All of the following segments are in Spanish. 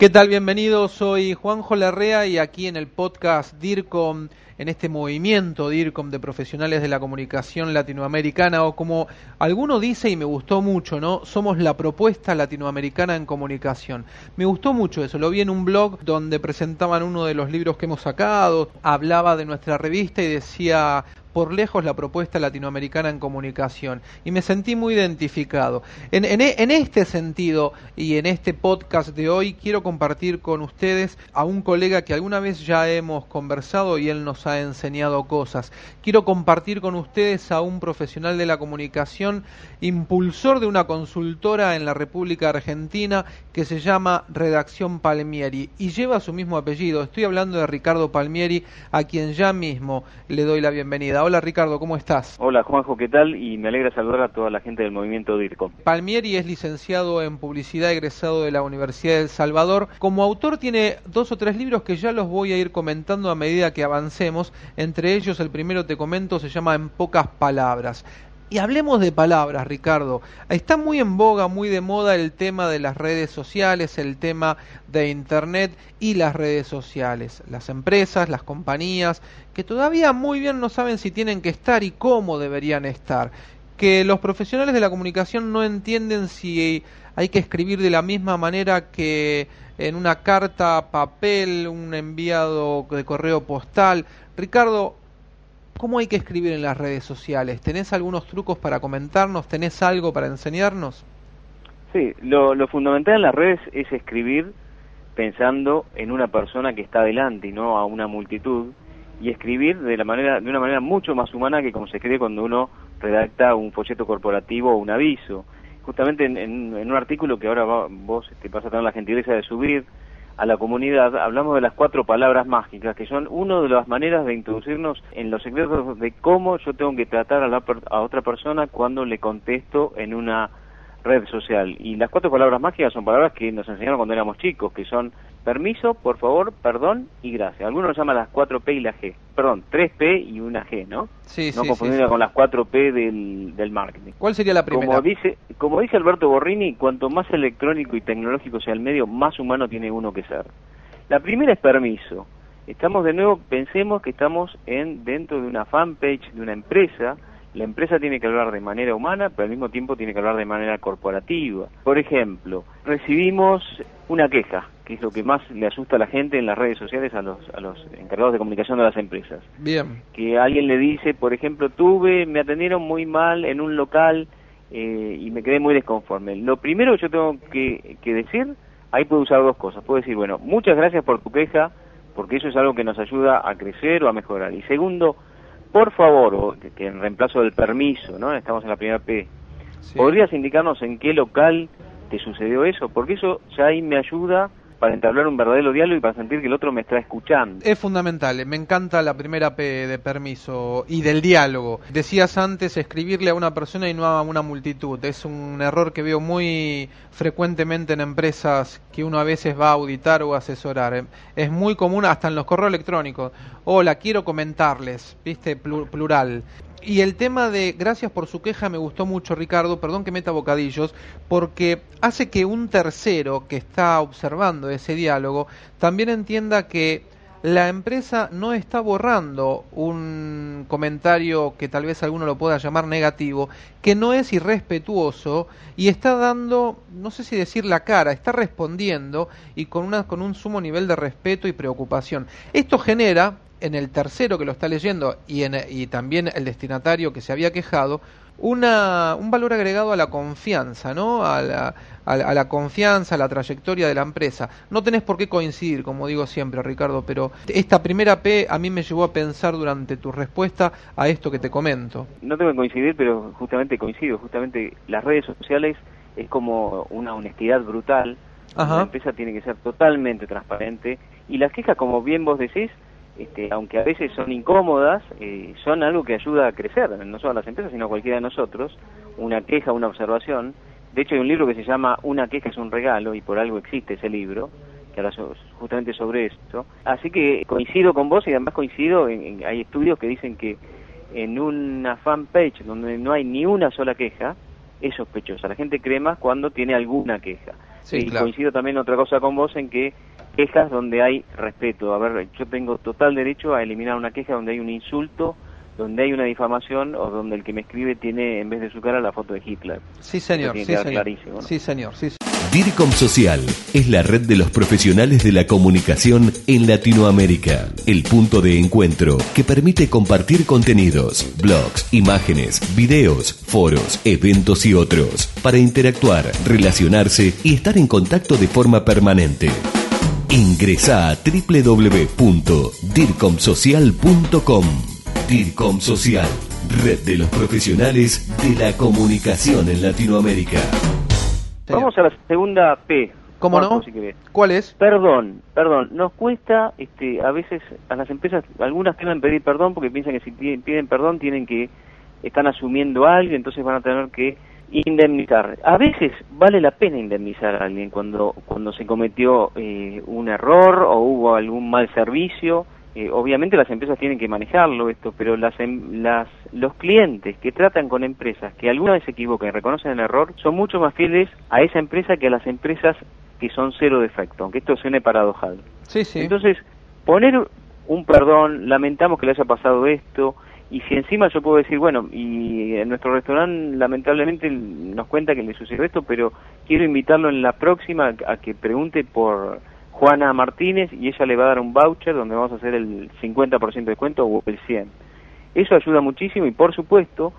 ¿Qué tal? Bienvenidos, soy Juanjo Larrea y aquí en el podcast DIRCOM, en este movimiento DIRCOM de profesionales de la comunicación latinoamericana, o como alguno dice y me gustó mucho, ¿no? Somos la propuesta latinoamericana en comunicación. Me gustó mucho eso, lo vi en un blog donde presentaban uno de los libros que hemos sacado, hablaba de nuestra revista y decía por lejos la propuesta latinoamericana en comunicación y me sentí muy identificado. En, en, en, este sentido y en este podcast de hoy quiero compartir con ustedes a un colega que alguna vez ya hemos conversado y él nos ha enseñado cosas. Quiero compartir con ustedes a un profesional de la comunicación, impulsor de una consultora en la República Argentina que se llama Redacción Palmieri y lleva su mismo apellido. Estoy hablando de Ricardo Palmieri, a quien ya mismo le doy la bienvenida. Hola Ricardo, ¿cómo estás? Hola Juanjo, ¿qué tal? Y me alegra saludar a toda la gente del movimiento DIRCOM. Palmieri es licenciado en publicidad egresado de la Universidad de El Salvador. Como autor tiene dos o tres libros que ya los voy a ir comentando a medida que avancemos. Entre ellos el primero te comento se llama En pocas palabras. Y hablemos de palabras, Ricardo. Está muy en boga, muy de moda el tema de las redes sociales, el tema de Internet y las redes sociales. Las empresas, las compañías, que todavía muy bien no saben si tienen que estar y cómo deberían estar. Que los profesionales de la comunicación no entienden si hay que escribir de la misma manera que en una carta, papel, un enviado de correo postal. Ricardo, ¿Cómo hay que escribir en las redes sociales? ¿Tenés algunos trucos para comentarnos? ¿Tenés algo para enseñarnos? Sí, lo, lo, fundamental en las redes es escribir pensando en una persona que está delante y no a una multitud y escribir de la manera de una manera mucho más humana que como se escribe cuando uno redacta un folleto corporativo o un aviso. Justamente en, en, en un artículo que ahora va, vos te vas a tener la gentileza de subir a la comunidad, hablamos de las cuatro palabras mágicas, que son una de las maneras de introducirnos en los secretos de cómo yo tengo que tratar a, la, a otra persona cuando le contesto en una red social. Y las cuatro palabras mágicas son palabras que nos enseñaron cuando éramos chicos, que son permiso, por favor, perdón y gracias. Algunos lo llaman las cuatro P y la G. Perdón, tres P y una G, ¿no? Sí, no sí, confundirla sí, con las cuatro P del, del marketing. ¿Cuál sería la primera? Como dice, como dice Alberto Borrini, cuanto más electrónico y tecnológico sea el medio, más humano tiene uno que ser. La primera es permiso. Estamos de nuevo, pensemos que estamos en dentro de una fanpage de una empresa. La empresa tiene que hablar de manera humana, pero al mismo tiempo tiene que hablar de manera corporativa. Por ejemplo, recibimos una queja, que es lo que más le asusta a la gente en las redes sociales, a los, a los encargados de comunicación de las empresas. Bien. Que alguien le dice, por ejemplo, tuve, me atendieron muy mal en un local eh, y me quedé muy desconforme. Lo primero que yo tengo que, que decir, ahí puedo usar dos cosas. Puedo decir, bueno, muchas gracias por tu queja, porque eso es algo que nos ayuda a crecer o a mejorar. Y segundo, por favor, que, que en reemplazo del permiso, ¿no? Estamos en la primera P. Sí. ¿Podrías indicarnos en qué local te sucedió eso? Porque eso ya ahí me ayuda para entablar un verdadero diálogo y para sentir que el otro me está escuchando. Es fundamental, me encanta la primera P de permiso y del diálogo. Decías antes escribirle a una persona y no a una multitud. Es un error que veo muy frecuentemente en empresas que uno a veces va a auditar o asesorar. Es muy común hasta en los correos electrónicos. Hola, quiero comentarles, viste, plural. Y el tema de gracias por su queja me gustó mucho, Ricardo, perdón que meta bocadillos, porque hace que un tercero que está observando ese diálogo también entienda que la empresa no está borrando un comentario que tal vez alguno lo pueda llamar negativo, que no es irrespetuoso y está dando, no sé si decir la cara, está respondiendo y con, una, con un sumo nivel de respeto y preocupación. Esto genera en el tercero que lo está leyendo y, en, y también el destinatario que se había quejado, una, un valor agregado a la confianza, ¿no? A la, a, a la, confianza, a la trayectoria de la empresa. No tenés por qué coincidir, como digo siempre, Ricardo, pero esta primera P a mí me llevó a pensar durante tu respuesta a esto que te comento. No tengo que coincidir, pero justamente coincido. Justamente las redes sociales es como una honestidad brutal. Ajá. La empresa tiene que ser totalmente transparente y las quejas, como bien vos decís, este, aunque a veces son incómodas, eh, son algo que ayuda a crecer, no solo a las empresas, sino a cualquiera de nosotros. Una queja, una observación. De hecho, hay un libro que se llama Una queja es un regalo, y por algo existe ese libro, que habla justamente sobre esto. Así que coincido con vos y además coincido, en, hay estudios que dicen que en una fanpage donde no hay ni una sola queja, es sospechosa. La gente cree más cuando tiene alguna queja. Y coincido también otra cosa con vos en que quejas donde hay respeto. A ver, yo tengo total derecho a eliminar una queja donde hay un insulto, donde hay una difamación o donde el que me escribe tiene en vez de su cara la foto de Hitler. Sí, señor. Sí señor. sí, señor. Sí, DIRCOM Social es la red de los profesionales de la comunicación en Latinoamérica, el punto de encuentro que permite compartir contenidos, blogs, imágenes, videos, foros, eventos y otros, para interactuar, relacionarse y estar en contacto de forma permanente. Ingresa a www.dircomsocial.com. DIRCOM Social, red de los profesionales de la comunicación en Latinoamérica. Vamos a la segunda P. ¿Cómo no? ¿Cuál es? Perdón, perdón. Nos cuesta, este, a veces a las empresas, algunas tienen pedir perdón porque piensan que si piden perdón tienen que, están asumiendo algo, entonces van a tener que indemnizar. A veces vale la pena indemnizar a alguien cuando, cuando se cometió eh, un error o hubo algún mal servicio eh, obviamente las empresas tienen que manejarlo esto, pero las, em, las, los clientes que tratan con empresas que alguna vez se equivocan y reconocen el error son mucho más fieles a esa empresa que a las empresas que son cero defecto, aunque esto suene paradojal. Sí, sí. Entonces, poner un perdón, lamentamos que le haya pasado esto, y si encima yo puedo decir, bueno, y en nuestro restaurante lamentablemente nos cuenta que le sucedió esto, pero quiero invitarlo en la próxima a que pregunte por Juana Martínez y ella le va a dar un voucher donde vamos a hacer el 50% de descuento o el 100%. Eso ayuda muchísimo y por supuesto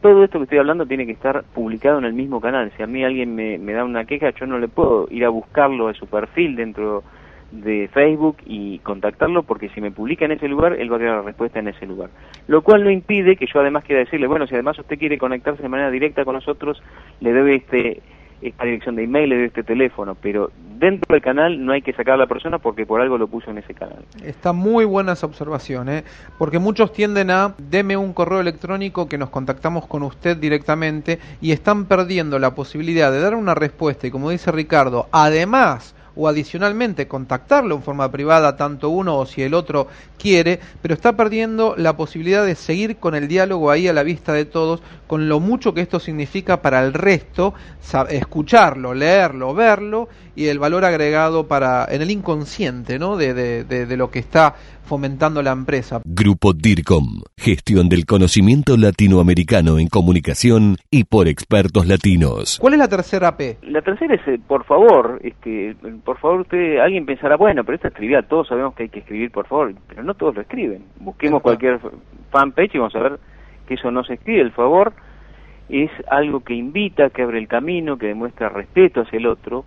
todo esto que estoy hablando tiene que estar publicado en el mismo canal. Si a mí alguien me, da una queja, yo no le puedo ir a buscarlo de su perfil dentro de Facebook y contactarlo porque si me publica en ese lugar, él va a quedar la respuesta en ese lugar. Lo cual no impide que yo además quiera decirle, bueno, si además usted quiere conectarse de manera directa con nosotros, le debe este esta dirección de email, de este teléfono, pero dentro del canal no hay que sacar a la persona porque por algo lo puso en ese canal. Está muy buena esa observación, ¿eh? porque muchos tienden a, deme un correo electrónico que nos contactamos con usted directamente y están perdiendo la posibilidad de dar una respuesta y como dice Ricardo, además o adicionalmente contactarlo en forma privada tanto uno o si el otro quiere, pero está perdiendo la posibilidad de seguir con el diálogo ahí a la vista de todos, con lo mucho que esto significa para el resto, escucharlo, leerlo, verlo y el valor agregado para en el inconsciente ¿no? de, de, de lo que está fomentando la empresa. Grupo DIRCOM, gestión del conocimiento latinoamericano en comunicación y por expertos latinos. ¿Cuál es la tercera P? La tercera es, eh, por favor, este, por favor, usted, alguien pensará, bueno, pero esto es trivial, todos sabemos que hay que escribir, por favor, pero no todos lo escriben. Busquemos cualquier fanpage y vamos a ver que eso no se escribe, el favor es algo que invita, que abre el camino, que demuestra respeto hacia el otro.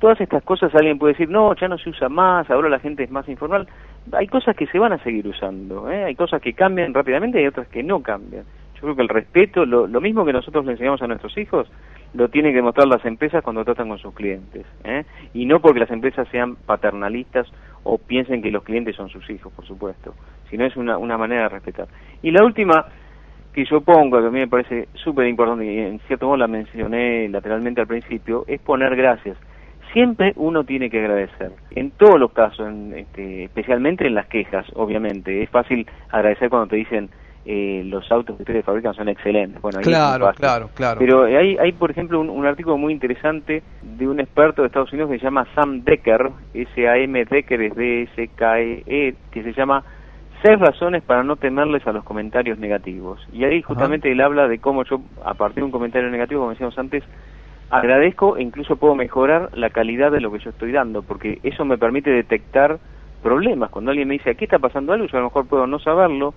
Todas estas cosas alguien puede decir, no, ya no se usa más, ahora la gente es más informal hay cosas que se van a seguir usando, ¿eh? hay cosas que cambian rápidamente y otras que no cambian. Yo creo que el respeto, lo, mismo que nosotros le enseñamos a nuestros hijos, lo tienen que demostrar las empresas cuando tratan con sus clientes. ¿eh? Y no porque las empresas sean paternalistas o piensen que los clientes son sus hijos, por supuesto, sino es una, una manera de respetar. Y la última que yo pongo, que a mí me parece súper importante, y en cierto modo la mencioné lateralmente al principio, es poner gracias siempre uno tiene que agradecer. En todos los casos, este, especialmente en las quejas, obviamente. Es fácil agradecer cuando te dicen eh, los autos que ustedes fabrican son excelentes. Bueno, claro, claro, claro. Pero hay, hay por ejemplo, un, artículo muy interesante de un experto de Estados Unidos que se llama Sam Decker, S-A-M Decker, es D-S-K-E, e, que se llama Seis razones para no temerles a los comentarios negativos. Y ahí justamente él habla de cómo yo, a partir de un comentario negativo, como decíamos antes, agradezco e incluso puedo mejorar la calidad de lo que yo estoy dando, porque eso me permite detectar problemas. Cuando alguien me dice, aquí está pasando algo, yo a lo mejor puedo no saberlo,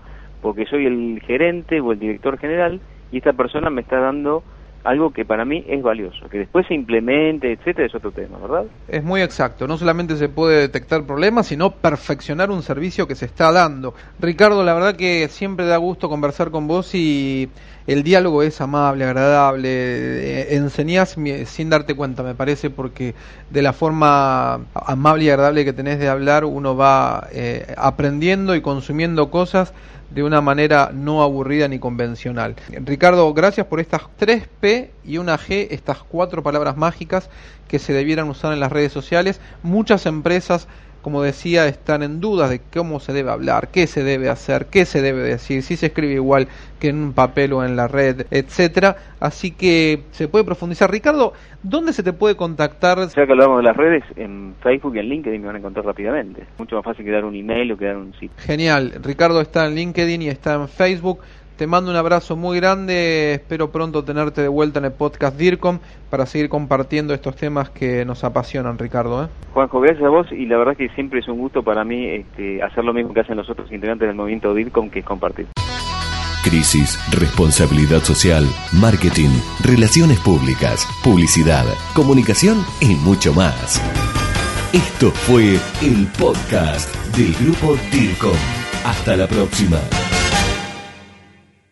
porque soy el gerente o el director general, y esta persona me está dando algo que para mí es valioso. Que después se implemente, etcétera, es otro tema, ¿verdad? Es muy exacto. No solamente se puede detectar problemas, sino perfeccionar un servicio que se está dando. Ricardo, la verdad que siempre da gusto conversar con vos y el diálogo es amable, agradable, eh, enseñás sin darte cuenta, me parece, porque de la forma amable y agradable que tenés de hablar, uno va eh, aprendiendo y consumiendo cosas de una manera no aburrida ni convencional. Ricardo, gracias por estas tres P y una G, estas cuatro palabras mágicas que se debieran usar en las redes sociales. Muchas empresas como decía, están en dudas de cómo se debe hablar, qué se debe hacer, qué se debe decir, si se escribe igual que en un papel o en la red, etcétera. Así que se puede profundizar. Ricardo, ¿dónde se te puede contactar? Ya que hablamos de las redes, en Facebook y en LinkedIn me van a encontrar rápidamente. Mucho más fácil que dar un email o que dar un sitio. Genial. Ricardo está en LinkedIn y está en Facebook. Te mando un abrazo muy grande, espero pronto tenerte de vuelta en el podcast DIRCOM para seguir compartiendo estos temas que nos apasionan, Ricardo. ¿eh? Juanjo, gracias a vos y la verdad que siempre es un gusto para mí este, hacer lo mismo que hacen los otros integrantes del movimiento DIRCOM, que es compartir. Crisis, responsabilidad social, marketing, relaciones públicas, publicidad, comunicación y mucho más. Esto fue el podcast del grupo DIRCOM. Hasta la próxima.